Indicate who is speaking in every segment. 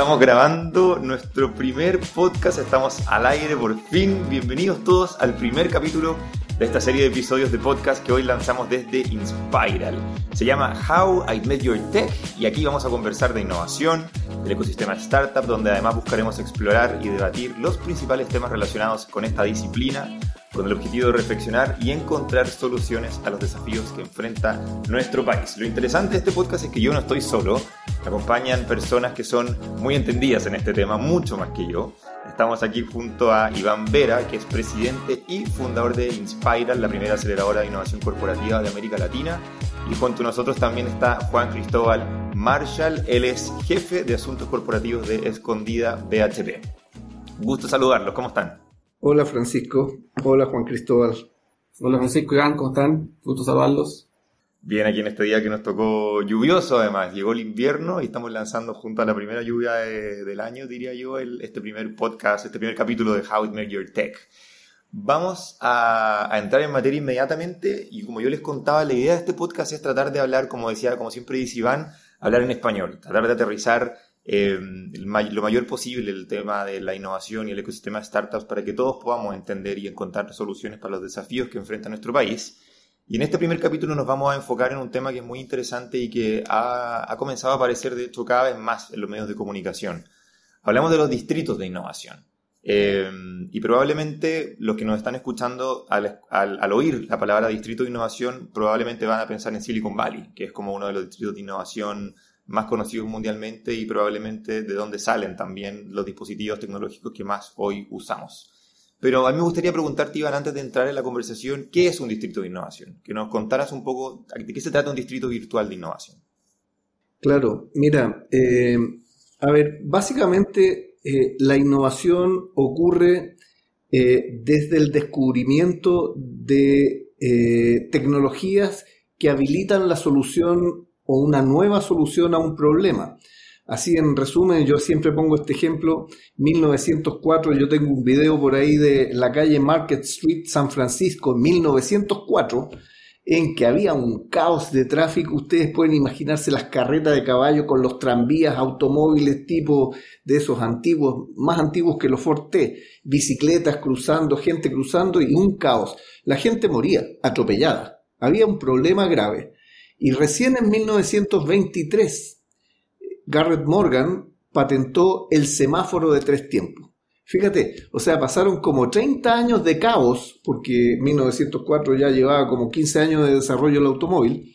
Speaker 1: estamos grabando nuestro primer podcast, estamos al aire por fin. Bienvenidos todos al primer capítulo de esta serie de episodios de podcast que hoy lanzamos desde Inspiral. Se llama How I Met Your Tech y aquí vamos a conversar de innovación, del ecosistema startup, donde además buscaremos explorar y debatir los principales temas relacionados con esta disciplina con el objetivo de reflexionar y encontrar soluciones a los desafíos que enfrenta nuestro país. Lo interesante de este podcast es que yo no estoy solo, me acompañan personas que son muy entendidas en este tema, mucho más que yo. Estamos aquí junto a Iván Vera, que es presidente y fundador de Inspiral, la primera aceleradora de innovación corporativa de América Latina. Y junto a nosotros también está Juan Cristóbal Marshall, él es jefe de asuntos corporativos de Escondida BHP. Gusto saludarlos, ¿cómo están?
Speaker 2: Hola Francisco, hola Juan Cristóbal.
Speaker 3: Hola Francisco Iván, ¿cómo están? Gusto saludarlos.
Speaker 1: Bien, aquí en este día que nos tocó lluvioso además, llegó el invierno y estamos lanzando junto a la primera lluvia del año, diría yo, este primer podcast, este primer capítulo de How It Make Your Tech. Vamos a, entrar en materia inmediatamente y como yo les contaba, la idea de este podcast es tratar de hablar, como decía, como siempre dice Iván, hablar en español, tratar de aterrizar eh, lo mayor posible el tema de la innovación y el ecosistema de startups para que todos podamos entender y encontrar soluciones para los desafíos que enfrenta nuestro país. Y en este primer capítulo nos vamos a enfocar en un tema que es muy interesante y que ha, comenzado a aparecer, de hecho, cada vez más en los medios de comunicación. Hablamos de los distritos de innovación. Eh, y probablemente los que nos están escuchando al, al, oír la palabra distrito de innovación probablemente van a pensar en Silicon Valley, que es como uno de los distritos de innovación más conocidos mundialmente y probablemente de dónde salen también los dispositivos tecnológicos que más hoy usamos. Pero a mí me gustaría preguntarte, Iván, antes de entrar en la conversación, ¿qué es un distrito de innovación? Que nos contaras un poco de qué se trata un distrito virtual de innovación.
Speaker 2: Claro, mira, eh, a ver, básicamente eh, la innovación ocurre eh, desde el descubrimiento de tecnologías que habilitan la solución o una nueva solución a un problema. Así en resumen, yo siempre pongo este ejemplo, 1904, yo tengo un video por ahí de la calle Market Street, San Francisco, 1904, en que había un caos de tráfico. Ustedes pueden imaginarse las carretas de caballo con los tranvías, automóviles tipo de esos antiguos, más antiguos que los Forte, bicicletas cruzando, gente cruzando y un caos. La gente moría atropellada. Había un problema grave. Y recién en 1923, Garrett Morgan patentó el semáforo de tres tiempos. Fíjate, o sea, pasaron como 30 años de caos, porque 1904 ya llevaba como 15 años de desarrollo del automóvil,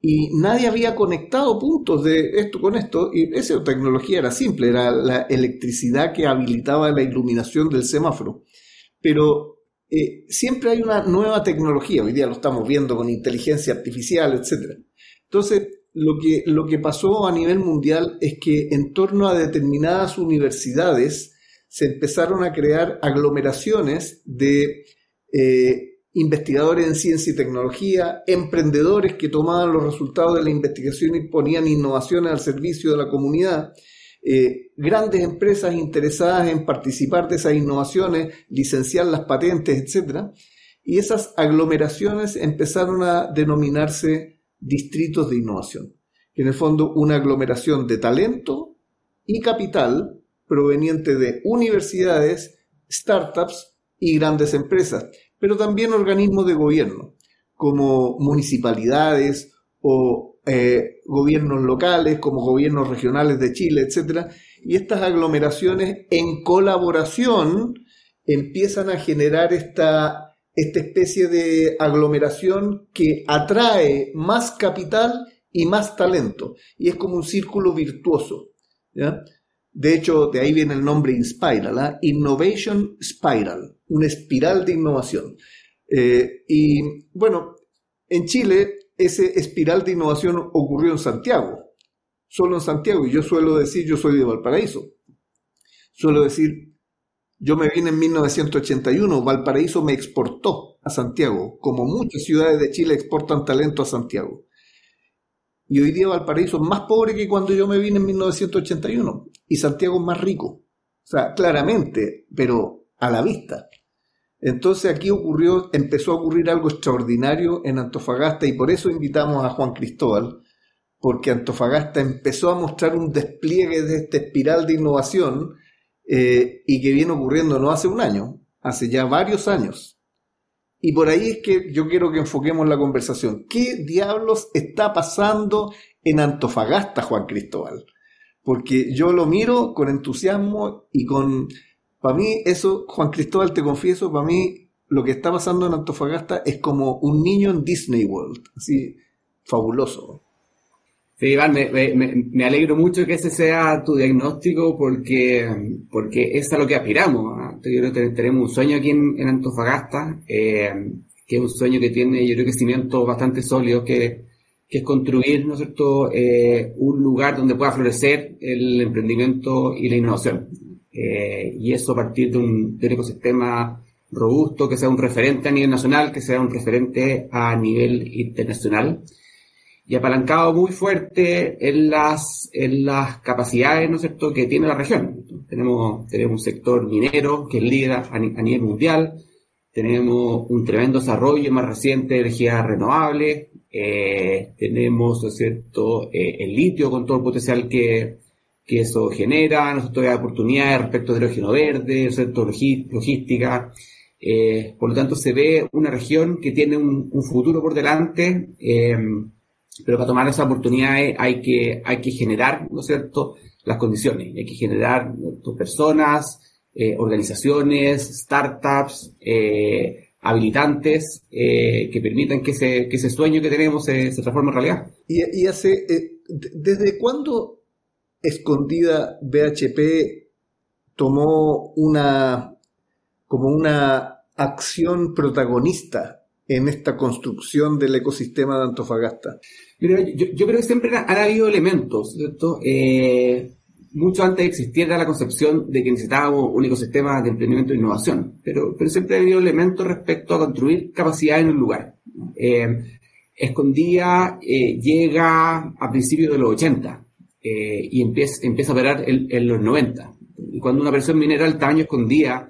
Speaker 2: y nadie había conectado puntos de esto con esto, y esa tecnología era simple, era la electricidad que habilitaba la iluminación del semáforo. Pero eh, siempre hay una nueva tecnología, hoy día lo estamos viendo con inteligencia artificial, etc. Entonces, lo que, lo que pasó a nivel mundial es que en torno a determinadas universidades se empezaron a crear aglomeraciones de eh, investigadores en ciencia y tecnología, emprendedores que tomaban los resultados de la investigación y ponían innovaciones al servicio de la comunidad, eh, grandes empresas interesadas en participar de esas innovaciones, licenciar las patentes, etc. Y esas aglomeraciones empezaron a denominarse distritos de innovación, en el fondo una aglomeración de talento y capital proveniente de universidades, startups y grandes empresas, pero también organismos de gobierno, como municipalidades o eh, gobiernos locales, como gobiernos regionales de Chile, etc. Y estas aglomeraciones en colaboración empiezan a generar esta, esta especie de aglomeración que atrae más capital y más talento. Y es como un círculo virtuoso. De hecho, de ahí viene el nombre Inspiral, ¿ah? Innovation Spiral, una espiral de innovación. Eh, y bueno, en Chile ese espiral de innovación ocurrió en Santiago, solo en Santiago, y yo suelo decir, yo soy de Valparaíso, suelo decir, yo me vine en 1981, Valparaíso me exportó a Santiago, como muchas ciudades de Chile exportan talento a Santiago. Y hoy día Valparaíso es más pobre que cuando yo me vine en 1981, y Santiago es más rico. O sea, claramente, pero a la vista. Entonces aquí ocurrió, empezó a ocurrir algo extraordinario en Antofagasta y por eso invitamos a Juan Cristóbal, porque Antofagasta empezó a mostrar un despliegue de esta espiral de innovación eh, y que viene ocurriendo no hace un año, hace ya varios años. Y por ahí es que yo quiero que enfoquemos la conversación. ¿Qué diablos está pasando en Antofagasta, Juan Cristóbal? Porque yo lo miro con entusiasmo y con... Para mí eso, Juan Cristóbal, te confieso, para mí lo que está pasando en Antofagasta es como un niño en Disney World. Así, fabuloso.
Speaker 3: Sí, Iván, me, alegro mucho que ese sea tu diagnóstico porque, porque es a lo que aspiramos. Yo creo que tenemos un sueño aquí en, Antofagasta, eh, que es un sueño que tiene, yo creo que cimientos bastante sólidos, que, que es construir, ¿no es eh, un lugar donde pueda florecer el emprendimiento y la innovación. Eh, y eso a partir de un ecosistema robusto, que sea un referente a nivel nacional, que sea un referente a nivel internacional y apalancado muy fuerte en las, en las capacidades, ¿no es cierto?, que tiene la región. Tenemos, tenemos un sector minero que es líder a, nivel mundial, tenemos un tremendo desarrollo más reciente de energías renovables, eh, tenemos, ¿no es cierto?, eh, el litio con todo el potencial que, que eso genera, ¿no es cierto?, oportunidades respecto del hidrógeno verde, ¿no es cierto?, logística. Eh, por lo tanto, se ve una región que tiene un futuro por delante, pero para tomar esa oportunidad hay que, hay que generar, ¿no es cierto?, las condiciones. Hay que generar personas, eh, organizaciones, startups, eh, habilitantes eh, que permitan que ese, que ese sueño que tenemos se, transforme en realidad.
Speaker 2: Y, hace, ¿desde cuándo Escondida BHP tomó una como una acción protagonista en esta construcción del ecosistema de Antofagasta?
Speaker 3: yo, yo, creo que siempre han, habido elementos, ¿cierto? Eh, mucho antes existiera la concepción de que necesitábamos un ecosistema de emprendimiento e innovación, pero, pero siempre ha habido elementos respecto a construir capacidad en un lugar. Eh, Escondía eh, llega a principios de los 80 y empieza, empieza a operar en, los 90. Y cuando una persona minera del tamaño Escondía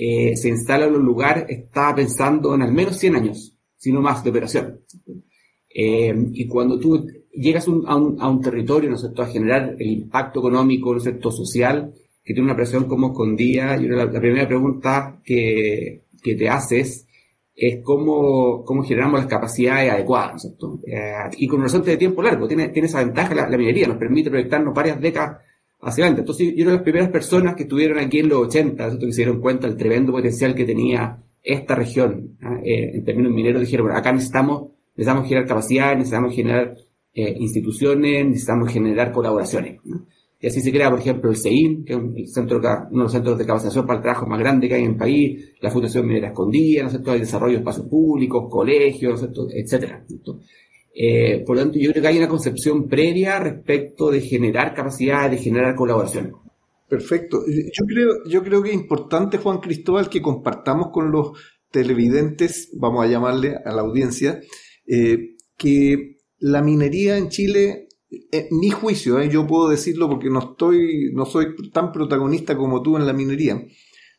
Speaker 3: eh, se instala en un lugar, está pensando en al menos 100 años, si no más, de operación. Eh, y cuando tú llegas a, un, territorio, ¿no es cierto?, a generar el impacto económico, ¿no es cierto?, social, que tiene una presión como escondida, y la, primera pregunta que, te haces es cómo, cómo generamos las capacidades adecuadas, ¿no es cierto? Eh, y con un horizonte de tiempo largo, tiene, tiene esa ventaja la, la minería, nos permite proyectarnos varias décadas hacia adelante. Entonces, yo era de las primeras personas que estuvieron aquí en los 80, que se dieron cuenta del tremendo potencial que tenía esta región ¿ah? eh, en términos mineros. Dijeron, bueno, acá necesitamos, necesitamos generar capacidades, necesitamos generar eh, instituciones, necesitamos generar colaboraciones. Y así se crea, por ejemplo, el CEIN, que es un, centro, uno de los centros de capacitación para el trabajo más grande que hay en el país, la Fundación Minera Escondida, ¿no es cierto? el desarrollo de espacios públicos, colegios, ¿no etcétera. Eh, por lo tanto, yo creo que hay una concepción previa respecto de generar capacidad, de generar colaboración.
Speaker 2: Perfecto. Yo creo, yo creo que es importante, Juan Cristóbal, que compartamos con los televidentes, vamos a llamarle a la audiencia, eh, que la minería en Chile, en mi juicio, eh, yo puedo decirlo porque no estoy, no soy tan protagonista como tú en la minería.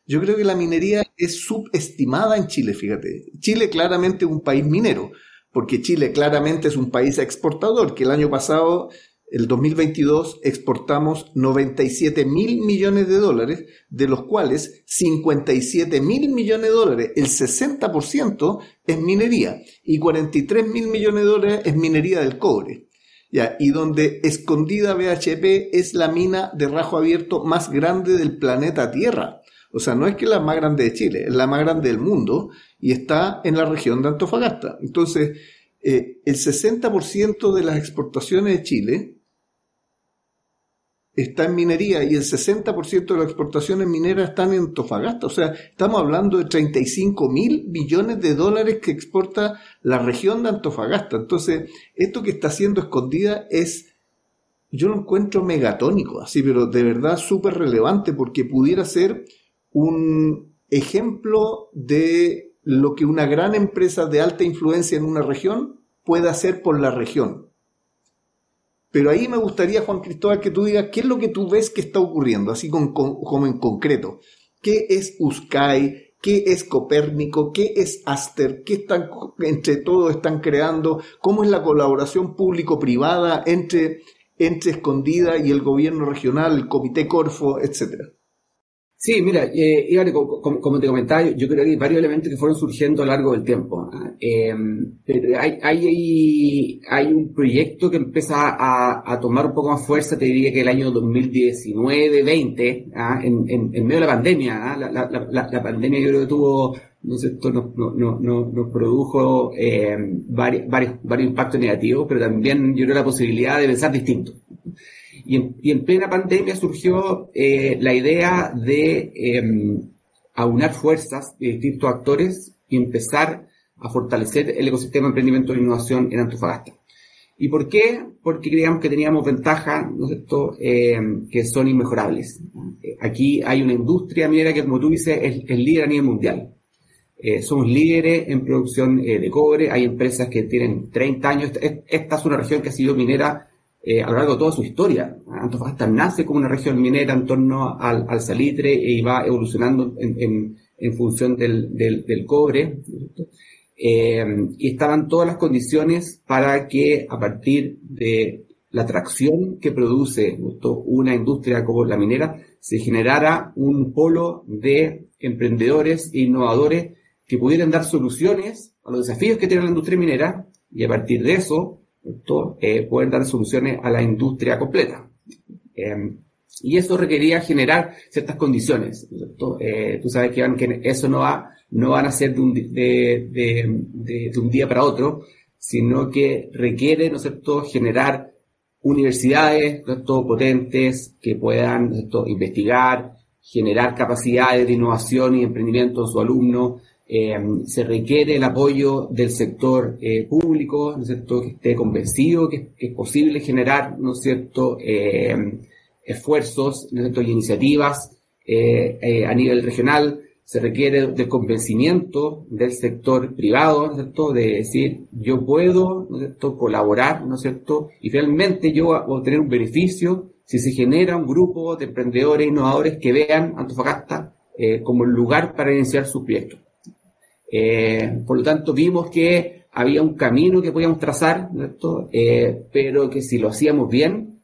Speaker 2: Yo creo que la minería es subestimada en Chile, fíjate. Chile claramente es un país minero porque Chile claramente es un país exportador, que el año pasado, el 2022, exportamos 97 mil millones de dólares, de los cuales 57 mil millones de dólares, el 60% es minería, y 43 mil millones de dólares es minería del cobre. Ya, y donde escondida BHP es la mina de rajo abierto más grande del planeta Tierra. O sea, no es que la más grande de Chile, es la más grande del mundo y está en la región de Antofagasta. Entonces, eh, el 60% de las exportaciones de Chile está en minería y el 60% de las exportaciones mineras están en Antofagasta. O sea, estamos hablando de 35 mil millones de dólares que exporta la región de Antofagasta. Entonces, esto que está siendo escondida es, yo lo encuentro megatónico, así, pero de verdad súper relevante porque pudiera ser un ejemplo de lo que una gran empresa de alta influencia en una región puede hacer por la región. Pero ahí me gustaría, Juan Cristóbal, que tú digas qué es lo que tú ves que está ocurriendo, así como en concreto. ¿Qué es USCAI? qué es Copérnico, qué es Aster, qué están, entre todos están creando, cómo es la colaboración público-privada entre, entre Escondida y el gobierno regional, el Comité Corfo, etcétera.
Speaker 3: Sí, mira, eh, como, te comentaba, yo creo que hay varios elementos que fueron surgiendo a lo largo del tiempo. ¿ah? Eh, hay, hay, hay, un proyecto que empieza a, tomar un poco más fuerza, te diría que el año 2019-20, ¿ah? en, en, medio de la pandemia. ¿ah? La, pandemia yo creo que tuvo, no sé, esto nos, nos produjo eh, varios, varios, varios impactos negativos, pero también yo creo la posibilidad de pensar distinto. Y en, plena pandemia surgió eh, la idea de em, aunar fuerzas de distintos actores y empezar a fortalecer el ecosistema de emprendimiento e innovación en Antofagasta. ¿Y por qué? Porque creíamos que teníamos ventajas, ¿no es cierto?, em, que son inmejorables. Aquí hay una industria minera que, como tú dices, es, el líder a nivel mundial. Eh, somos líderes en producción eh, de cobre, hay empresas que tienen 30 años. Esta es una región que ha sido minera eh, a lo largo de toda su historia. Antofagasta nace como una región minera en torno al, salitre y va evolucionando en, función del, cobre. Eh, y estaban todas las condiciones para que a partir de la atracción que produce una industria como la minera, se generara un polo de emprendedores e innovadores que pudieran dar soluciones a los desafíos que tiene la industria minera y a partir de eso eh, poder dar soluciones a la industria completa. Eh, y eso requería generar ciertas condiciones. Eh, tú sabes que, que, eso no va, no van a ser de un, día para otro, sino que requiere, ¿no es cierto?, generar universidades, ¿no potentes que puedan, investigar, generar capacidades de innovación y emprendimiento en su alumno, eh, se requiere el apoyo del sector eh, público, ¿no es cierto?, que esté convencido que, es posible generar, ¿no es cierto?, eh, esfuerzos, ¿no es cierto?, y iniciativas a nivel regional. Se requiere del convencimiento del sector privado, ¿no es cierto?, de decir, yo puedo, ¿no es cierto?, colaborar, ¿no es cierto?, y finalmente yo voy a obtener un beneficio si se genera un grupo de emprendedores innovadores que vean Antofagasta como el lugar para iniciar sus proyectos. Eh, por lo tanto, vimos que había un camino que podíamos trazar, eh, pero que si lo hacíamos bien,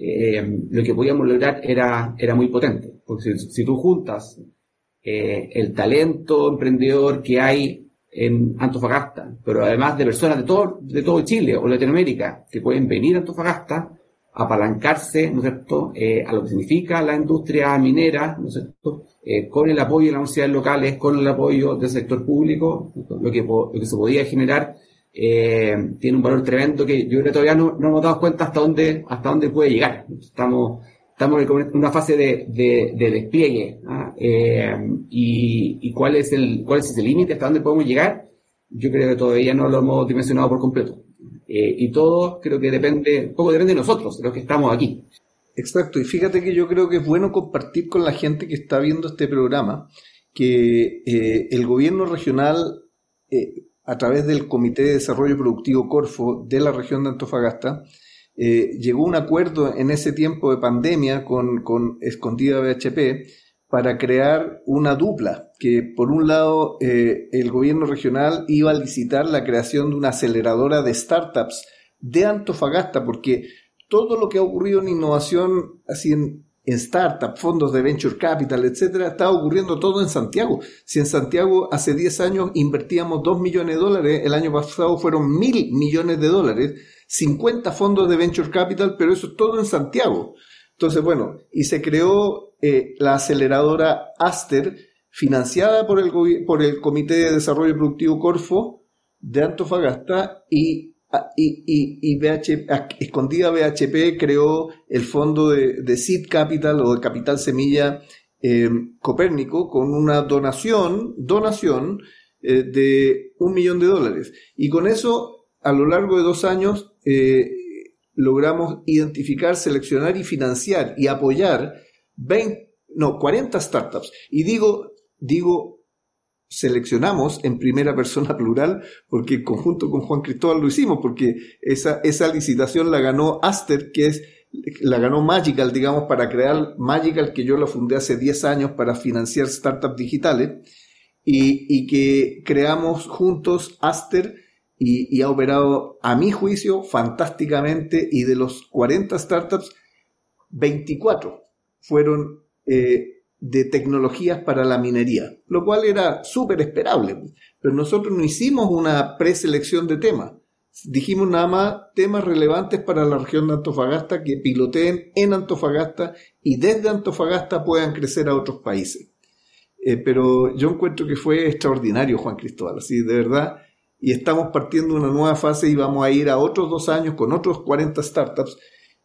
Speaker 3: eh, lo que podíamos lograr era, era muy potente. Porque si, tú juntas el talento emprendedor que hay en Antofagasta, pero además de personas de todo, de todo Chile o Latinoamérica que pueden venir a Antofagasta, apalancarse, ¿no es cierto?, a lo que significa la industria minera, ¿no es cierto?, eh, con el apoyo de las universidades locales, con el apoyo del sector público, lo que, lo que se podía generar eh, tiene un valor tremendo que yo creo que todavía no, no, hemos dado cuenta hasta dónde, hasta dónde puede llegar. Estamos, estamos en una fase de, de, despliegue. ¿ah? Eh, y, y, cuál es el cuál es ese límite, hasta dónde podemos llegar, yo creo que todavía no lo hemos dimensionado por completo. Y todo creo que depende, poco depende de nosotros, de los que estamos aquí.
Speaker 2: Exacto, y fíjate que yo creo que es bueno compartir con la gente que está viendo este programa que eh, el gobierno regional, eh, a través del Comité de Desarrollo Productivo Corfo de la región de Antofagasta, eh, llegó a un acuerdo en ese tiempo de pandemia con, con Escondida BHP para crear una dupla, que por un lado el gobierno regional iba a licitar la creación de una aceleradora de startups de Antofagasta, porque todo lo que ha ocurrido en innovación, así en, en startup, fondos de venture capital, etcétera, está ocurriendo todo en Santiago. Si en Santiago hace 10 años invertíamos 2 millones de dólares, el año pasado fueron mil millones de dólares, 50 fondos de venture capital, pero eso es todo en Santiago. Entonces, bueno, y se creó eh, la aceleradora Aster, financiada por el, por el Comité de Desarrollo Productivo Corfo de Antofagasta y Ah, y, y, ah, Escondida BHP creó el fondo de, Seed Capital o de Capital Semilla eh, Copérnico con una donación, donación eh, de un millón de dólares. Y con eso, a lo largo de dos años, eh, logramos identificar, seleccionar y financiar y apoyar 20, no, 40 startups. Y digo, digo seleccionamos en primera persona plural, porque conjunto con Juan Cristóbal lo hicimos, porque esa, esa licitación la ganó Aster, que es, la ganó Magical, digamos, para crear Magical, que yo la fundé hace 10 años para financiar startups digitales. y, que creamos juntos Aster y, ha operado, a mi juicio, fantásticamente y de los 40 startups, 24 fueron eh, de tecnologías para la minería, lo cual era súper esperable. Pero nosotros no hicimos una preselección de temas. Dijimos nada más temas relevantes para la región de Antofagasta que piloteen en Antofagasta y desde Antofagasta puedan crecer a otros países. Eh, pero yo encuentro que fue extraordinario, Juan Cristóbal, así de verdad. Y estamos partiendo una nueva fase y vamos a ir a otros dos años con otros 40 startups.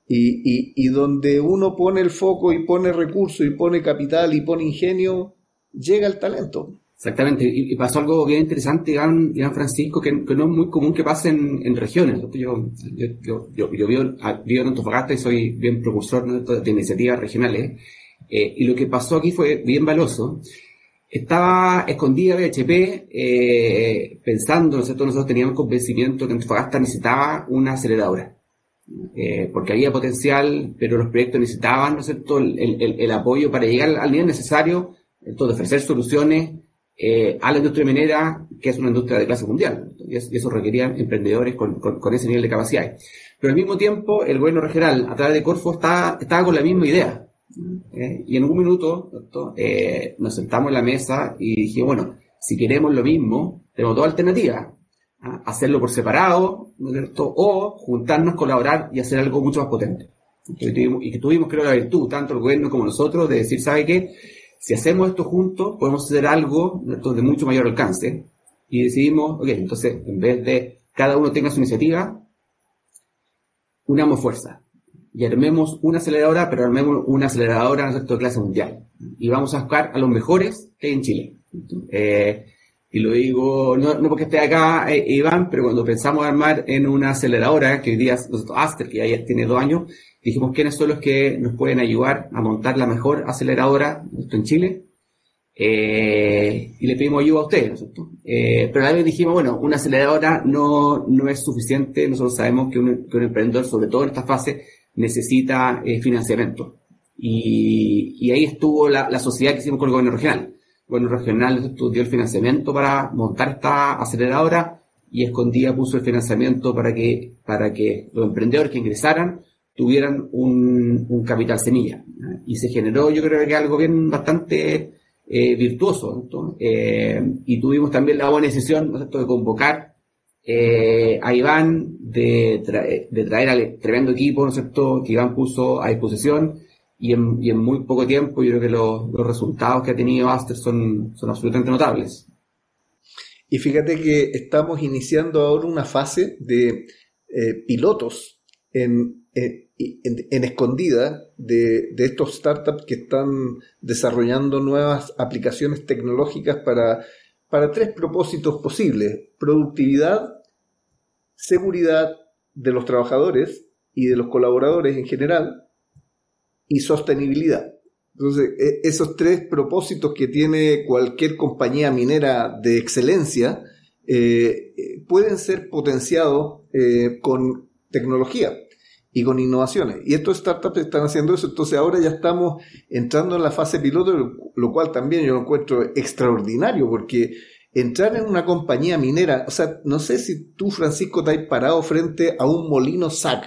Speaker 2: Y, y, donde uno pone el foco y pone recursos y pone capital y pone ingenio, llega el talento.
Speaker 3: Exactamente, y, pasó algo bien interesante, Iván, Francisco, que, no es muy común que pase en, regiones. Yo, yo, yo, yo, vivo, en Antofagasta y soy bien propulsor de iniciativas regionales. Eh, y lo que pasó aquí fue bien valioso. Estaba escondida BHP eh, pensando, ¿no nosotros teníamos convencimiento que Antofagasta necesitaba una aceleradora. Eh, porque había potencial, pero los proyectos necesitaban, ¿no es cierto?, el, apoyo para llegar al nivel necesario, de ofrecer soluciones eh, a la industria minera, que es una industria de clase mundial, y, eso requería emprendedores con, ese nivel de capacidad. Pero al mismo tiempo, el gobierno regional, a través de Corfo, estaba, estaba con la misma idea. ¿Eh? Y en un minuto eh, nos sentamos en la mesa y dije, bueno, si queremos lo mismo, tenemos dos alternativas. ¿ah? Hacerlo por separado, o juntarnos, colaborar y hacer algo mucho más potente. Y que tuvimos, creo, la virtud, tanto el gobierno como nosotros, de decir, ¿sabe qué? Si hacemos esto juntos, podemos hacer algo de mucho mayor alcance. Y decidimos, ok, entonces, en vez de cada uno tenga su iniciativa, unamos fuerza. Y armemos una aceleradora, pero armemos una aceleradora de clase mundial. Y vamos a buscar a los mejores que hay en Chile. Eh, y lo digo, no, no, porque esté acá eh, Iván, pero cuando pensamos armar en una aceleradora, que hoy día Aster, que ya tiene dos años, dijimos quiénes son los que nos pueden ayudar a montar la mejor aceleradora esto en Chile. Eh, y le pedimos ayuda a ustedes, ¿no eh, pero a la vez dijimos, bueno, una aceleradora no, no es suficiente, nosotros sabemos que un emprendedor, sobre todo en esta fase, necesita eh, financiamiento. Y, y, ahí estuvo la, la, sociedad que hicimos con el gobierno regional. El gobierno regional dio el financiamiento para montar esta aceleradora y escondía puso el financiamiento para que, para que los emprendedores que ingresaran tuvieran un, capital semilla. Y se generó, yo creo que algo bien bastante eh, virtuoso. Eh, y tuvimos también la buena decisión de convocar eh, a Iván, de, traer al tremendo equipo ¿no que Iván puso a disposición. Y en, muy poco tiempo yo creo que los, resultados que ha tenido Aster son, absolutamente notables.
Speaker 2: Y fíjate que estamos iniciando ahora una fase de pilotos en, en, escondida de, estos startups que están desarrollando nuevas aplicaciones tecnológicas para, para tres propósitos posibles. Productividad, seguridad de los trabajadores y de los colaboradores en general y sostenibilidad. Entonces, e, esos tres propósitos que tiene cualquier compañía minera de excelencia eh, eh, pueden ser potenciados eh, con tecnología y con innovaciones. Y estos startups están haciendo eso, entonces ahora ya estamos entrando en la fase piloto, lo cual también yo lo encuentro extraordinario, porque entrar en una compañía minera, o sea, no sé si tú, Francisco, te has parado frente a un molino SAC,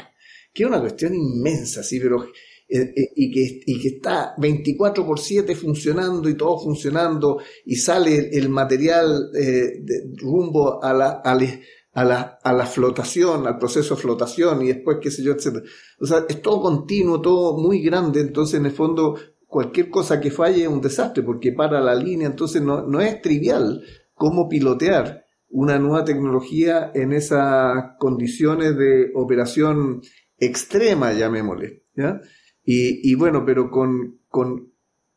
Speaker 2: que es una cuestión inmensa, sí, pero... Eh, eh, y, que, y que está 24 por 7 funcionando y todo funcionando y sale el material eh, rumbo a la, a a la, a la flotación, al proceso de flotación y después qué sé yo, etc. O sea, es todo continuo, todo muy grande, entonces en el fondo cualquier cosa que falle es un desastre porque para la línea, entonces no, no es trivial cómo pilotear una nueva tecnología en esas condiciones de operación extrema, llamémosle. ¿ya? Y, y bueno, pero con, con,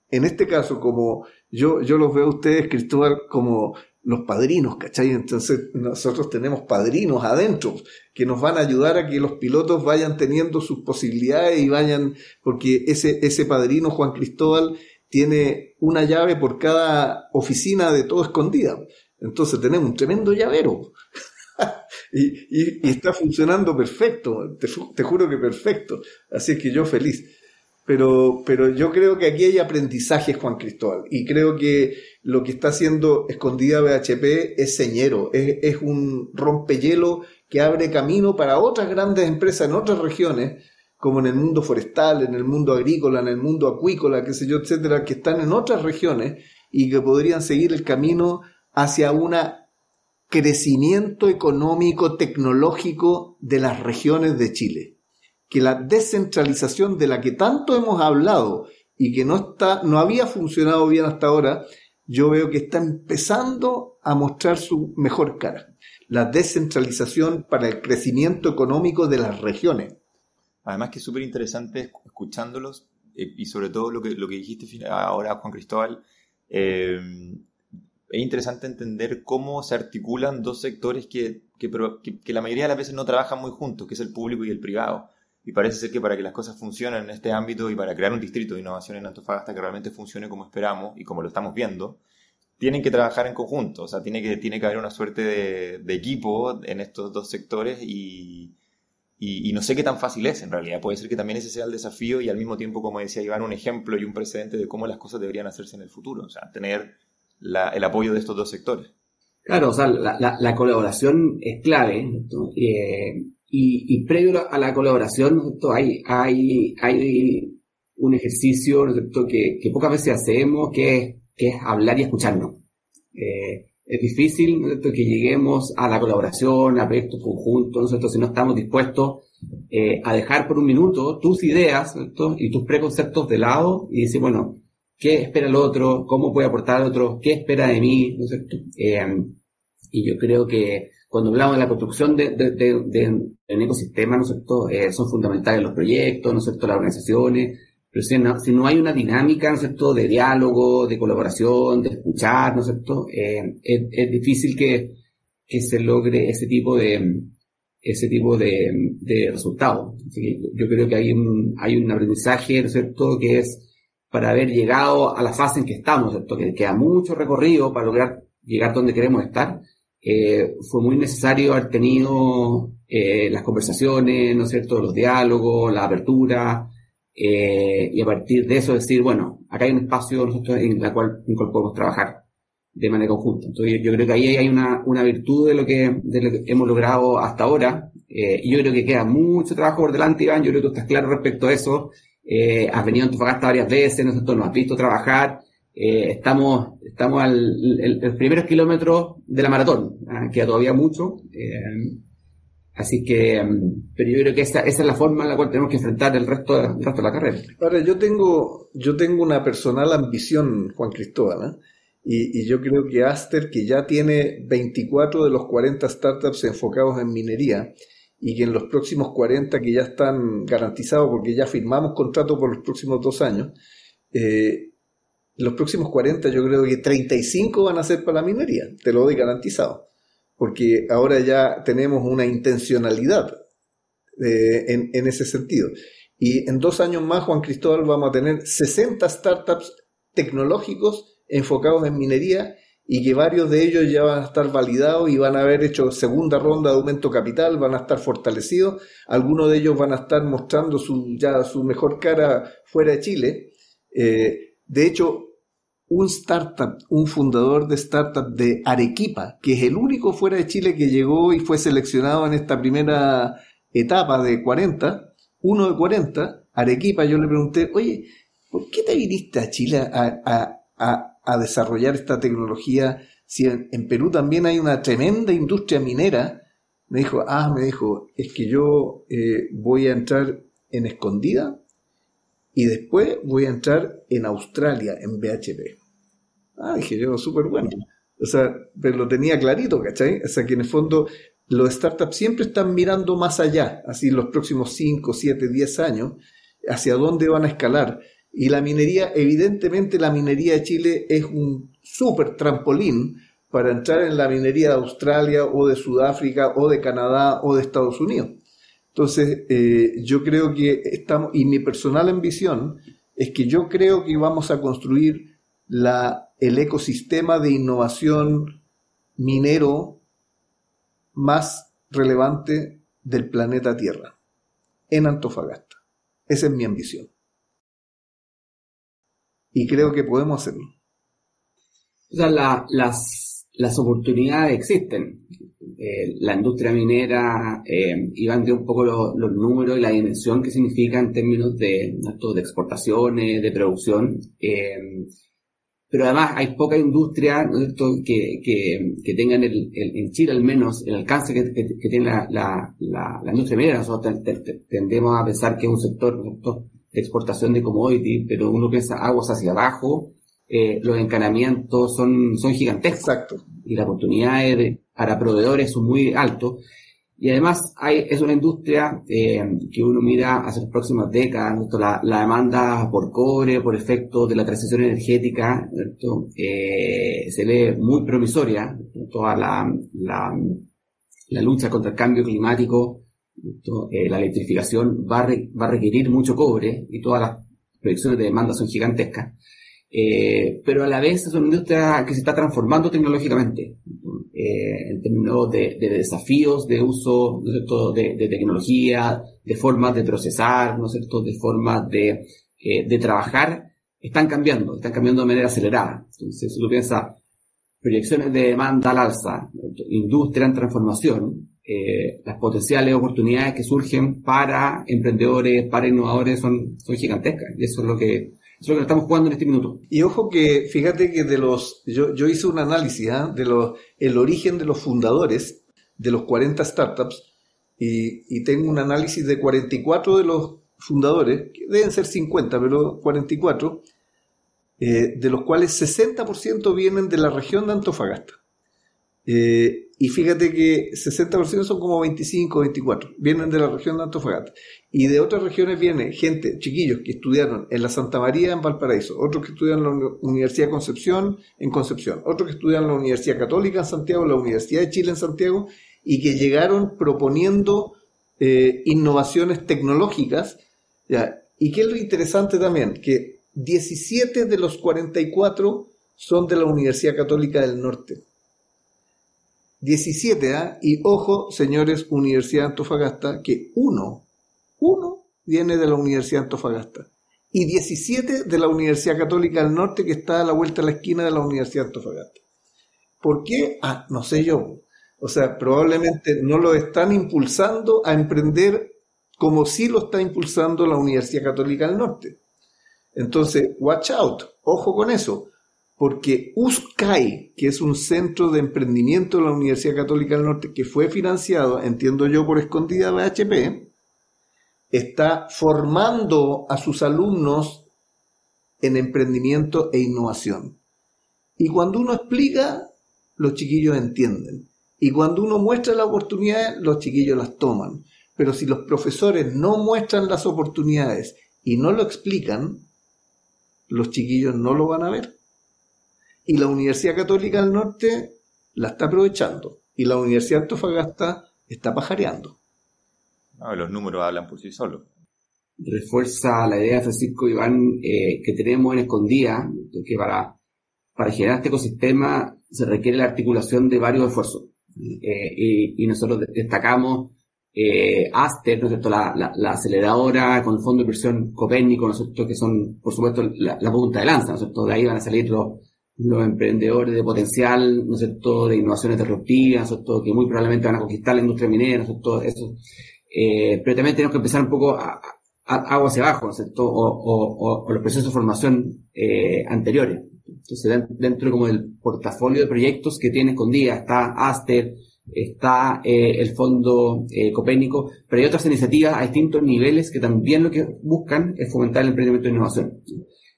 Speaker 2: en este caso, como yo, yo los veo a ustedes, Cristóbal, como los padrinos, ¿cachai? Entonces nosotros tenemos padrinos adentro que nos van a ayudar a que los pilotos vayan teniendo sus posibilidades y vayan, porque ese, ese padrino, Juan Cristóbal, tiene una llave por cada oficina de todo escondida. Entonces tenemos un tremendo llavero. y, está funcionando perfecto, te, te, juro que perfecto. Así que yo feliz. Pero, pero yo creo que aquí hay aprendizaje, Juan Cristóbal, y creo que lo que está haciendo escondida BHP es señero, es, es un rompehielo que abre camino para otras grandes empresas en otras regiones, como en el mundo forestal, en el mundo agrícola, en el mundo acuícola, qué sé yo, etcétera, que están en otras regiones y que podrían seguir el camino hacia un crecimiento económico, tecnológico de las regiones de Chile que la descentralización de la que tanto hemos hablado y que no, está, no había funcionado bien hasta ahora, yo veo que está empezando a mostrar su mejor cara. La descentralización para el crecimiento económico de las regiones.
Speaker 1: Además que es súper interesante escuchándolos eh, y sobre todo lo que, lo que dijiste ahora, Juan Cristóbal, eh, es interesante entender cómo se articulan dos sectores que, que, que, la mayoría de las veces no trabajan muy juntos, que es el público y el privado. Y parece ser que para que las cosas funcionen en este ámbito y para crear un distrito de innovación en Antofagasta que realmente funcione como esperamos y como lo estamos viendo, tienen que trabajar en conjunto. O sea, tiene que, tiene que haber una suerte de, equipo en estos dos sectores y, y, no sé qué tan fácil es en realidad. Puede ser que también ese sea el desafío y al mismo tiempo, como decía Iván, un ejemplo y un precedente de cómo las cosas deberían hacerse en el futuro. O sea, tener el apoyo de estos dos sectores.
Speaker 3: Claro, o sea, la, la, colaboración es clave. Eh, y, previo a la colaboración, hay, hay, hay un ejercicio que, que, pocas veces hacemos, que es, es hablar y escucharnos. Eh, es difícil que lleguemos a la colaboración, a proyectos conjuntos, si no estamos dispuestos eh, a dejar por un minuto tus ideas y tus preconceptos de lado y decir, bueno, ¿qué espera el otro? ¿Cómo puede aportar al otro? ¿Qué espera de mí? ¿no eh, y yo creo que cuando hablamos de la construcción de, de, ecosistema, ¿no es cierto?, eh, son fundamentales los proyectos, ¿no es cierto?, las organizaciones, pero si no, si no hay una dinámica, ¿no es cierto?, de diálogo, de colaboración, de escuchar, ¿no es cierto?, eh, es, difícil que, que se logre ese tipo de, ese tipo de, de resultados. Así que yo creo que hay un, hay un aprendizaje, ¿no es cierto?, que es para haber llegado a la fase en que estamos, ¿no es cierto?, que queda mucho recorrido para lograr llegar donde queremos estar, eh, fue muy necesario haber tenido eh, las conversaciones, ¿no es cierto?, los diálogos, la apertura, eh, y a partir de eso decir, bueno, acá hay un espacio en el cual, podemos trabajar de manera conjunta. Entonces yo creo que ahí hay una, una virtud de lo, que, de lo que hemos logrado hasta ahora, y yo creo que queda mucho trabajo por delante, Iván, yo creo que tú estás claro respecto a eso, has venido a Antofagasta varias veces, ¿no es cierto?, nos has visto trabajar, eh, estamos estamos al el, el primeros kilómetros de la maratón, ¿ah? queda todavía mucho. Eh, así que, mm, pero yo creo que esa, esa, es la forma en la cual tenemos que enfrentar el resto, el resto de la carrera.
Speaker 2: Ahora, yo tengo, yo tengo una personal ambición, Juan Cristóbal, ¿eh? y, y, yo creo que Aster, que ya tiene 24 de los 40 startups enfocados en minería, y que en los próximos 40 que ya están garantizados porque ya firmamos contrato por los próximos dos años, eh, los próximos 40 yo creo que 35 van a ser para la minería, te lo doy garantizado, porque ahora ya tenemos una intencionalidad eh, en, ese sentido. Y en dos años más, Juan Cristóbal, vamos a tener 60 startups tecnológicos enfocados en minería y que varios de ellos ya van a estar validados y van a haber hecho segunda ronda de aumento capital, van a estar fortalecidos, algunos de ellos van a estar mostrando su, ya su mejor cara fuera de Chile. Eh, de hecho, un startup, un fundador de startup de Arequipa, que es el único fuera de Chile que llegó y fue seleccionado en esta primera etapa de 40, uno de 40, Arequipa, yo le pregunté, oye, ¿por qué te viniste a Chile a, desarrollar esta tecnología si en, Perú también hay una tremenda industria minera? Me dijo, ah, me dijo, es que yo eh, voy a entrar en escondida y después voy a entrar en Australia, en BHP. Ah, dije yo, súper bueno. O sea, pero lo tenía clarito, ¿cachai? O sea, que en el fondo los startups siempre están mirando más allá, así los próximos 5, 7, 10 años, hacia dónde van a escalar. Y la minería, evidentemente la minería de Chile es un súper trampolín para entrar en la minería de Australia o de Sudáfrica o de Canadá o de Estados Unidos. Entonces, eh, yo creo que estamos, y mi personal ambición es que yo creo que vamos a construir la, el ecosistema de innovación minero más relevante del planeta Tierra, en Antofagasta. Esa es mi ambición. y creo que podemos hacerlo.
Speaker 3: O sea, las, las oportunidades existen. Eh, la industria minera, eh, Iván dio un poco los números y la dimensión que significa en términos de, de exportaciones, de producción. Eh, pero además hay poca industria que, que, que, tengan el, en Chile al menos el alcance que, tiene la, la, la, industria minera. Nosotros tendemos a pensar que es un sector de exportación de commodity, pero uno piensa aguas hacia abajo, eh, los encanamientos son, son gigantescos.
Speaker 2: Exacto.
Speaker 3: Y las oportunidades para proveedores son muy altos. Y además hay, es una industria eh, que uno mira hacia las próximas décadas, la, la, demanda por cobre, por efecto de la transición energética, eh, se ve muy promisoria. Toda la, la, la, lucha contra el cambio climático, eh, la electrificación va a, va a requerir mucho cobre y todas las proyecciones de demanda son gigantescas. Eh, pero a la vez es una industria que se está transformando tecnológicamente, eh, en términos de, desafíos de uso ¿no de, de, tecnología, de formas de procesar, ¿no es de formas de, eh, de trabajar, están cambiando, están cambiando de manera acelerada. Entonces, si uno piensa proyecciones de demanda al alza, industria en transformación, las potenciales oportunidades que surgen para emprendedores, para innovadores son, son gigantescas. Y eso es lo que es lo que estamos jugando en este minuto.
Speaker 2: Y ojo que, fíjate que de los, yo, hice un análisis ¿ah? de los, el origen de los fundadores de los 40 startups y, y, tengo un análisis de 44 de los fundadores, que deben ser 50, pero 44, eh, de los cuales 60% vienen de la región de Antofagasta. Eh, y fíjate que 60% son como 25, 24, vienen de la región de Antofagasta. Y de otras regiones viene gente, chiquillos, que estudiaron en la Santa María en Valparaíso, otros que estudian en la Universidad de Concepción en Concepción, otros que estudian en la Universidad Católica en Santiago, la Universidad de Chile en Santiago, y que llegaron proponiendo eh, innovaciones tecnológicas. Y que es lo interesante también, que 17 de los 44 son de la Universidad Católica del Norte. 17, ¿ah? Y ojo, señores, Universidad de Antofagasta, que uno, uno viene de la Universidad de Antofagasta. Y 17 de la Universidad Católica del Norte, que está a la vuelta de la esquina de la Universidad de Antofagasta. ¿Por qué? Ah, no sé yo. O sea, probablemente no lo están impulsando a emprender como sí lo está impulsando la Universidad Católica del Norte. Entonces, watch out, ojo con eso porque USCAI, que es un centro de emprendimiento de la Universidad Católica del Norte, que fue financiado, entiendo yo, por escondida de HP, está formando a sus alumnos en emprendimiento e innovación. Y cuando uno explica, los chiquillos entienden. Y cuando uno muestra las oportunidades, los chiquillos las toman. Pero si los profesores no muestran las oportunidades y no lo explican, los chiquillos no lo van a ver y la Universidad Católica del Norte la está aprovechando y la Universidad de Antofagasta está pajareando.
Speaker 1: los números hablan por sí solos.
Speaker 3: Refuerza la idea, Francisco Iván, eh, que tenemos en Escondida, que para, para generar este ecosistema se requiere la articulación de varios esfuerzos. Eh, y, nosotros destacamos eh, Aster, ¿no es cierto? La, la, aceleradora con el fondo de inversión Copérnico, ¿no es cierto? Que son, por supuesto, la, la punta de lanza, ¿no es cierto? De ahí van a salir los, los emprendedores de potencial, ¿no es cierto?, de innovaciones disruptivas, ¿no es cierto?, que muy probablemente van a conquistar la industria minera, ¿no es cierto?, eso. Eh, pero también tenemos que empezar un poco a, agua hacia abajo, ¿no es cierto?, o, los procesos de formación eh, anteriores. Entonces, dentro como del portafolio de proyectos que tiene escondida está Aster, está eh, el Fondo eh, Copénico, pero hay otras iniciativas a distintos niveles que también lo que buscan es fomentar el emprendimiento e innovación.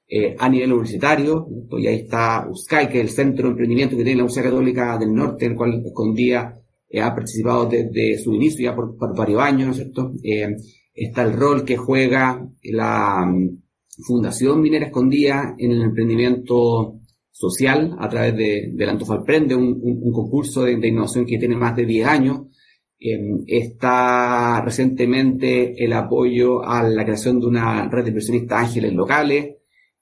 Speaker 3: Eh, a nivel universitario, y ahí está USCAI, que es el centro de emprendimiento que tiene la Universidad Católica del Norte, en el cual Escondía eh, ha participado desde su inicio ya por, varios años, ¿no es cierto? Eh, está el rol que juega la mm, Fundación Minera Escondía en el emprendimiento social a través de, del Antofalprende, un, un, concurso de, de, innovación que tiene más de 10 años. está recientemente el apoyo a la creación de una red de inversionistas ángeles locales,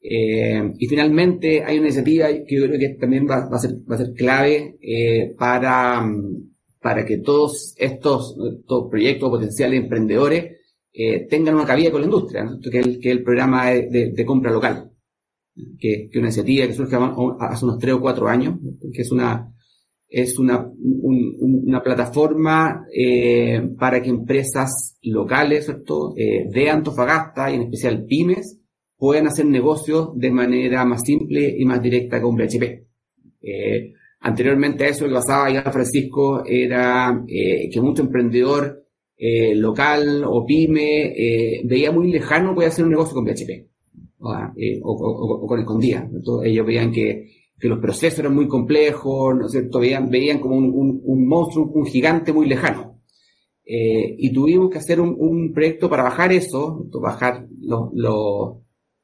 Speaker 3: eh, y finalmente hay una iniciativa que yo creo que también va, a, ser, clave eh, para, para que todos estos, proyectos potenciales emprendedores eh, tengan una cabida con la industria, que, es el, que el programa de, compra local. que, es una iniciativa que surge hace unos tres o cuatro años, que es una, es una, una plataforma para que empresas locales de Antofagasta y en especial pymes puedan hacer negocios de manera más simple y más directa con BHP. Eh, anteriormente a eso lo que pasaba allá Francisco era que mucho emprendedor local o pyme veía muy lejano poder hacer un negocio con BHP o, con Escondida. Ellos veían que que los procesos eran muy complejos, ¿no es cierto? Veían, veían como un, monstruo, un gigante muy lejano. Eh, y tuvimos que hacer un, proyecto para bajar eso, bajar los,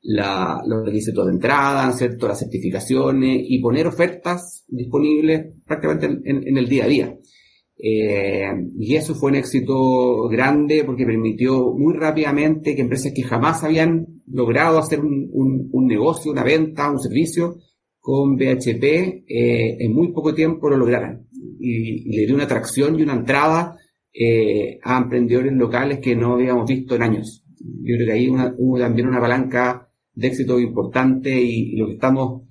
Speaker 3: los requisitos de entrada, ¿cierto? Las certificaciones y poner ofertas disponibles prácticamente en, el día a día. Eh, y eso fue un éxito grande porque permitió muy rápidamente que empresas que jamás habían logrado hacer un, un negocio, una venta, un servicio, con BHP eh, en muy poco tiempo lo lograran. Y, le dio una atracción y una entrada eh, a emprendedores locales que no habíamos visto en años. Yo creo que ahí hubo también una palanca de éxito importante y, lo que estamos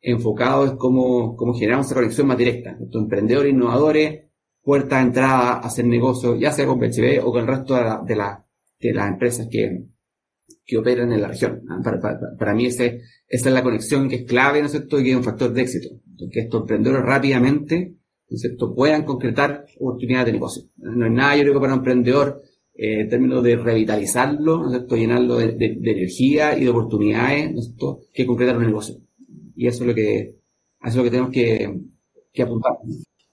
Speaker 3: enfocados es cómo, cómo generamos esa conexión más directa. Estos emprendedores, innovadores, puerta de entrada a hacer negocios, ya sea con BHP o con el resto de, de las empresas que, que operan en la región. Para, para, mí ese, esa es la conexión que es clave, ¿no es cierto?, y que es un factor de éxito. Que estos emprendedores rápidamente, ¿no es cierto?, puedan concretar oportunidades de negocio. No es nada, yo creo que para un emprendedor, eh, en términos de revitalizarlo, ¿no es cierto?, llenarlo de, energía y de oportunidades, que concretar un negocio. Y eso es lo que, eso es lo que tenemos que, que apuntar.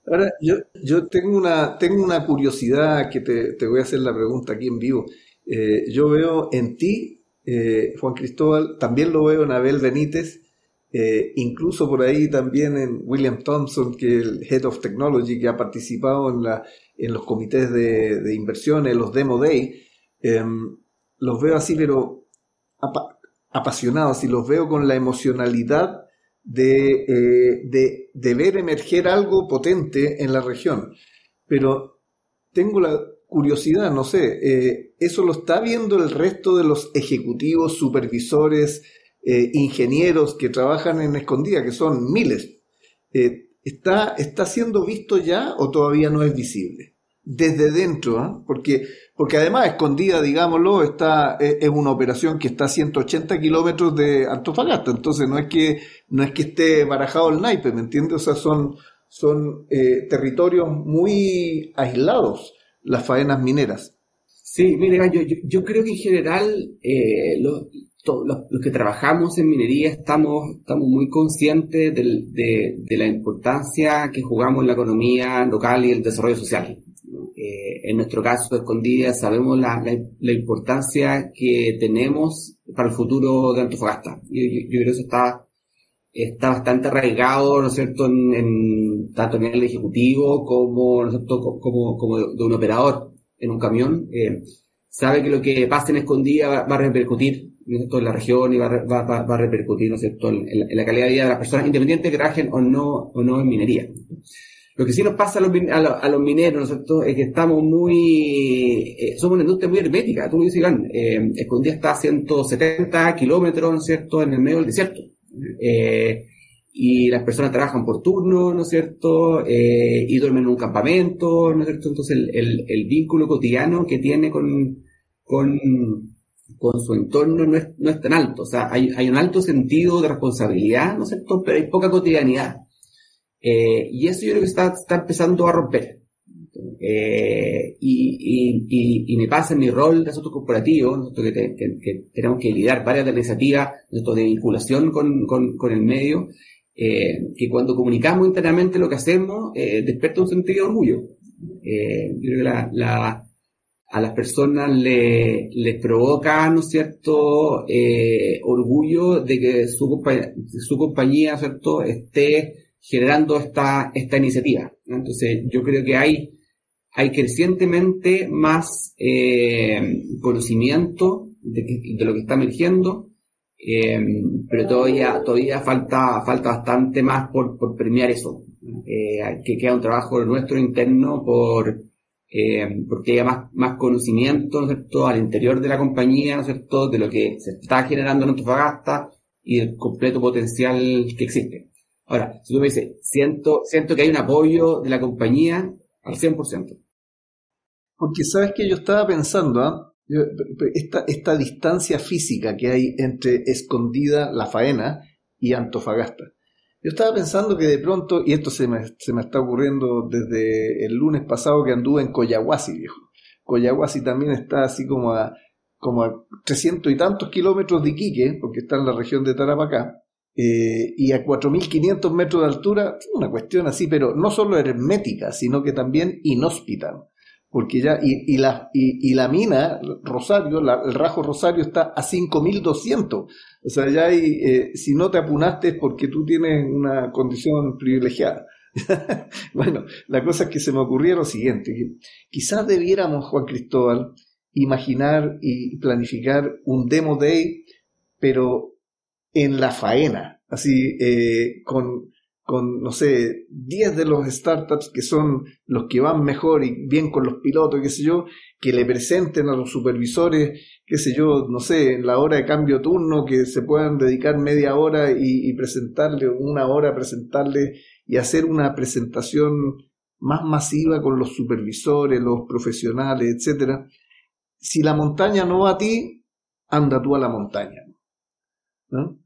Speaker 2: Ahora, yo, yo tengo una, tengo una curiosidad que te, te voy a hacer la pregunta aquí en vivo. Eh, yo veo en ti eh, Juan Cristóbal, también lo veo en Abel Benítez, eh, incluso por ahí también en William Thompson, que es el Head of Technology, que ha participado en, la, en los comités de, de inversiones, los Demo Day. Em, los veo así, pero apasionados y los veo con la emocionalidad de, eh, de, de ver emerger algo potente en la región. Pero tengo la, curiosidad, no sé, eh, ¿eso lo está viendo el resto de los ejecutivos, supervisores, eh, ingenieros que trabajan en Escondida, que son miles? Eh, ¿está, ¿Está siendo visto ya o todavía no es visible? Desde dentro, ¿ah? porque, porque además Escondida, digámoslo, está, es una operación que está a 180 kilómetros de Antofagasta, entonces no es que, no es que esté barajado el naipe, ¿me entiendes? O sea, son, son territorios muy aislados las faenas mineras.
Speaker 3: Sí, mire, yo, yo, creo que en general los, que trabajamos en minería estamos, muy conscientes de, la importancia que jugamos en la economía local y el desarrollo social. Eh, en nuestro caso, Escondida, sabemos la, importancia que tenemos para el futuro de Antofagasta. Yo, yo, creo que eso está, bastante arraigado, ¿no es cierto?, en tanto a nivel ejecutivo como, de, un operador en un camión, eh, sabe que lo que pasa en escondida va, a repercutir en la región y va, va, va a repercutir ¿no En, la, calidad de vida de las personas, independientemente de que trabajen o no, o no en minería. Lo que sí nos pasa a los, a los, mineros, ¿no es cierto?, es que estamos muy, eh, somos una industria muy hermética, tú me dices, Iván, eh, Escondida está a 170 kilómetros, ¿no es cierto?, en el medio del desierto. Eh, y las personas trabajan por turno, ¿no es cierto? Eh, y duermen en un campamento, ¿no es cierto? Entonces el, el, vínculo cotidiano que tiene con, con, con su entorno no es, no es tan alto. O sea, hay, hay un alto sentido de responsabilidad, ¿no es cierto? Pero hay poca cotidianidad. Eh, y eso yo creo que está, está empezando a romper. Eh, y, y, y, me pasa en mi rol de asuntos corporativos, que, que, que, tenemos que lidiar varias iniciativas de vinculación con, con, con el medio, eh, que cuando comunicamos internamente lo que hacemos, eh, despierta un sentido de orgullo. Eh, yo creo que la, la, a las personas le, les provoca, ¿no es cierto?, eh, orgullo de que su, su compañía, ¿cierto?, esté generando esta, esta iniciativa. Entonces, yo creo que hay, hay crecientemente más eh, conocimiento de, lo que está emergiendo, eh, pero todavía, todavía falta, falta bastante más por, por premiar eso. Que queda un trabajo nuestro interno por, eh, porque haya más, más conocimiento, ¿no al interior de la compañía, ¿no es cierto?, de lo que se está generando en Antofagasta y el completo potencial que existe. Ahora, si tú me dices, siento, siento que hay un apoyo de la compañía al 100%.
Speaker 2: Porque sabes que yo estaba pensando, ¿ah? esta, esta distancia física que hay entre Escondida, La Faena y Antofagasta. Yo estaba pensando que de pronto, y esto se me, se me está ocurriendo desde el lunes pasado que anduve en Coyahuasi, viejo. Coyahuasi también está así como a, como a 300 y tantos kilómetros de Iquique, porque está en la región de Tarapacá, eh, y a 4.500 metros de altura, una cuestión así, pero no solo hermética, sino que también inhóspita porque ya, y, la, y, la mina, Rosario, el rajo Rosario está a 5200. O sea, ya hay, eh, si no te apunaste es porque tú tienes una condición privilegiada. bueno, la cosa es que se me ocurrió lo siguiente, que quizás debiéramos, Juan Cristóbal, imaginar y planificar un demo day, pero en la faena, así, eh, con, con, no sé, 10 de los startups que son los que van mejor y bien con los pilotos, qué sé yo, que le presenten a los supervisores, qué sé yo, no sé, en la hora de cambio turno, que se puedan dedicar media hora y, presentarle, una hora presentarle y hacer una presentación más masiva con los supervisores, los profesionales, etcétera. Si la montaña no va a ti, anda tú a la montaña. ¿no?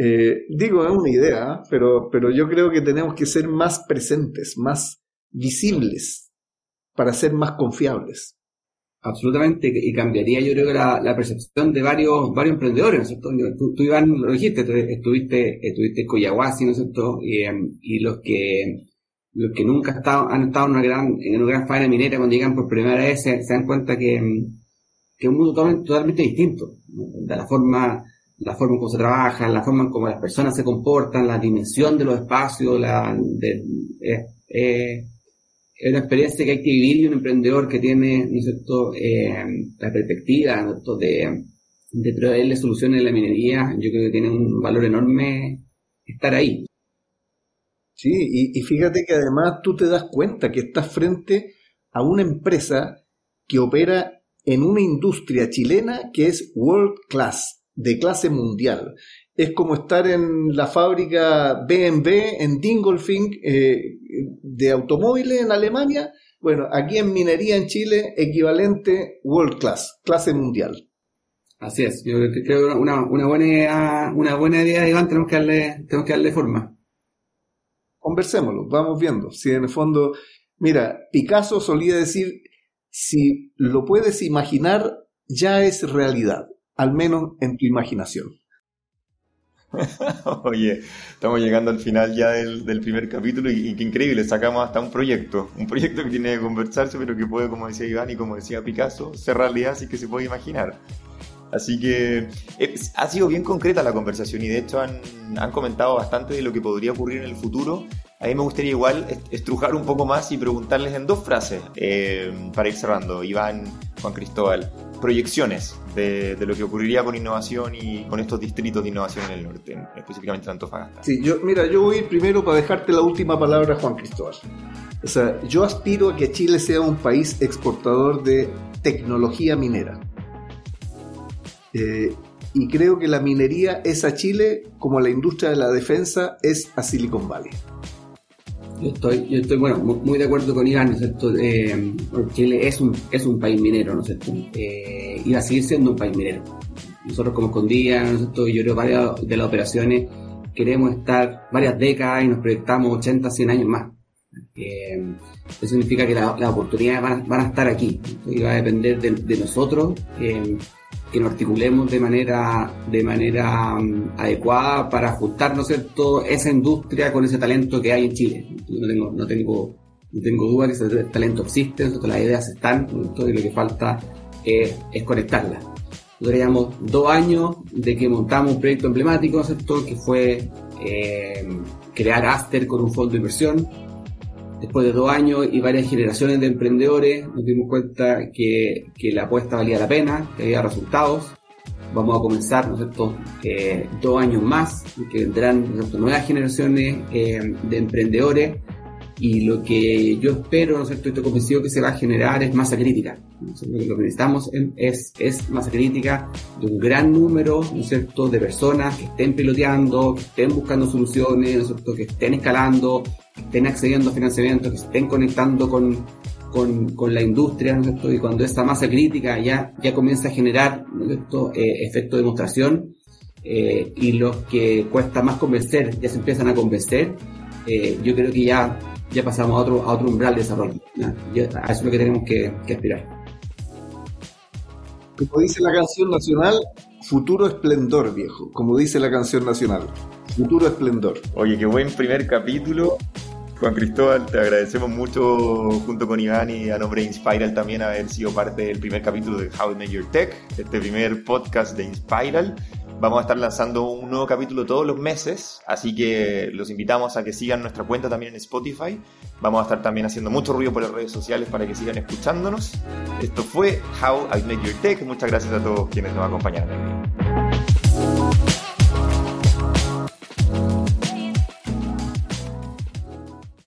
Speaker 2: Eh, digo, es una idea, pero, pero yo creo que tenemos que ser más presentes, más visibles, para ser más confiables.
Speaker 3: Absolutamente, y cambiaría yo creo que la, percepción de varios, varios emprendedores, ¿no Tú, tú, Iván, lo dijiste, estuviste, estuviste en Coyahuasi, ¿no es cierto? Y, em, y los que los que nunca estado, han estado en una gran, en una gran faena minera cuando llegan por primera vez se, dan cuenta que, em, que es un mundo totalmente, totalmente distinto, de la forma la forma en cómo se trabaja, la forma en cómo las personas se comportan, la dimensión de los espacios, la, de, es experiencia que hay que vivir y un emprendedor que tiene ¿no eh, la perspectiva ¿no de, de traerle soluciones a la minería, yo creo que tiene un valor enorme estar ahí.
Speaker 2: Sí, y, y fíjate que además tú te das cuenta que estás frente a una empresa que opera en una industria chilena que es world class de clase mundial. Es como estar en la fábrica BMW en Dingolfing eh, de automóviles en Alemania. Bueno, aquí en minería en Chile, equivalente world class, clase mundial.
Speaker 3: Así es, yo creo que una, una, buena, una buena idea, Iván, tenemos que darle, tenemos que darle forma.
Speaker 2: Conversémoslo, vamos viendo. Si en el fondo, mira, Picasso solía decir, si lo puedes imaginar, ya es realidad al menos en tu imaginación.
Speaker 1: Oye, estamos llegando al final ya del, primer capítulo y, qué increíble, sacamos hasta un proyecto, un proyecto que tiene que conversarse, pero que puede, como decía Iván y como decía Picasso, ser realidad así que se puede imaginar. Así que eh, ha sido bien concreta la conversación y de hecho han, han, comentado bastante de lo que podría ocurrir en el futuro. A mí me gustaría igual estrujar un poco más y preguntarles en dos frases eh, para ir cerrando. Iván, Juan Cristóbal, proyecciones de, lo que ocurriría con innovación y con estos distritos de innovación en el norte, específicamente en Antofagasta.
Speaker 2: Sí, yo, mira, yo voy primero para dejarte la última palabra, Juan Cristóbal. O sea, yo aspiro a que Chile sea un país exportador de tecnología minera. Eh, y creo que la minería es a Chile como la industria de la defensa es a Silicon Valley.
Speaker 3: Yo estoy, yo estoy bueno, muy, de acuerdo con Iván, ¿no es cierto? Eh, Chile es un, es un país minero, ¿no es cierto? Eh, y va a seguir siendo un país minero. Nosotros como Escondía, ¿no es cierto? Yo creo varias de las operaciones queremos estar varias décadas y nos proyectamos 80, 100 años más. Eso significa que las oportunidades van van a, estar aquí y va a depender de, de nosotros eh, que nos articulemos de manera, de manera um, adecuada para ajustar, ¿no cierto?, esa industria con ese talento que hay en Chile. no tengo, no tengo, no tengo duda que ese talento existe, las ideas están, y lo que falta es, es conectarlas. Nosotros llevamos dos años de que montamos un proyecto emblemático, ¿cierto?, que fue eh, crear Aster con un fondo de inversión, después de dos años y varias generaciones de emprendedores, nos dimos cuenta que, que la apuesta valía la pena, que había resultados. Vamos a comenzar, ¿no es cierto?, eh, dos años más, que vendrán nuevas generaciones eh, de emprendedores Y lo que yo espero, ¿no es cierto?, estoy convencido que se va a generar es masa crítica. Lo que necesitamos es, es masa crítica de un gran número, ¿no es cierto?, de personas que estén piloteando, que estén buscando soluciones, ¿no es cierto?, que estén escalando, estén accediendo a financiamiento, que estén conectando con, con, con la industria, ¿no es cierto?, y cuando esta masa crítica ya, ya comienza a generar, ¿no es cierto?, eh, efecto de demostración, eh, y los que cuesta más convencer ya se empiezan a convencer, eh, yo creo que ya ya pasamos a otro, a otro umbral de desarrollo. a eso es lo que tenemos que, aspirar.
Speaker 2: Como dice la canción nacional, futuro esplendor, viejo. Como dice la canción nacional, futuro esplendor.
Speaker 1: Oye, qué buen primer capítulo. Juan Cristóbal, te agradecemos mucho junto con Iván y a nombre de Inspiral también haber sido parte del primer capítulo de How to Make Your Tech, este primer podcast de Inspiral. Vamos a estar lanzando un nuevo capítulo todos los meses, así que los invitamos a que sigan nuestra cuenta también en Spotify. Vamos a estar también haciendo mucho ruido por las redes sociales para que sigan escuchándonos. Esto fue How I Make Your Tech. Muchas gracias a todos quienes nos acompañaron.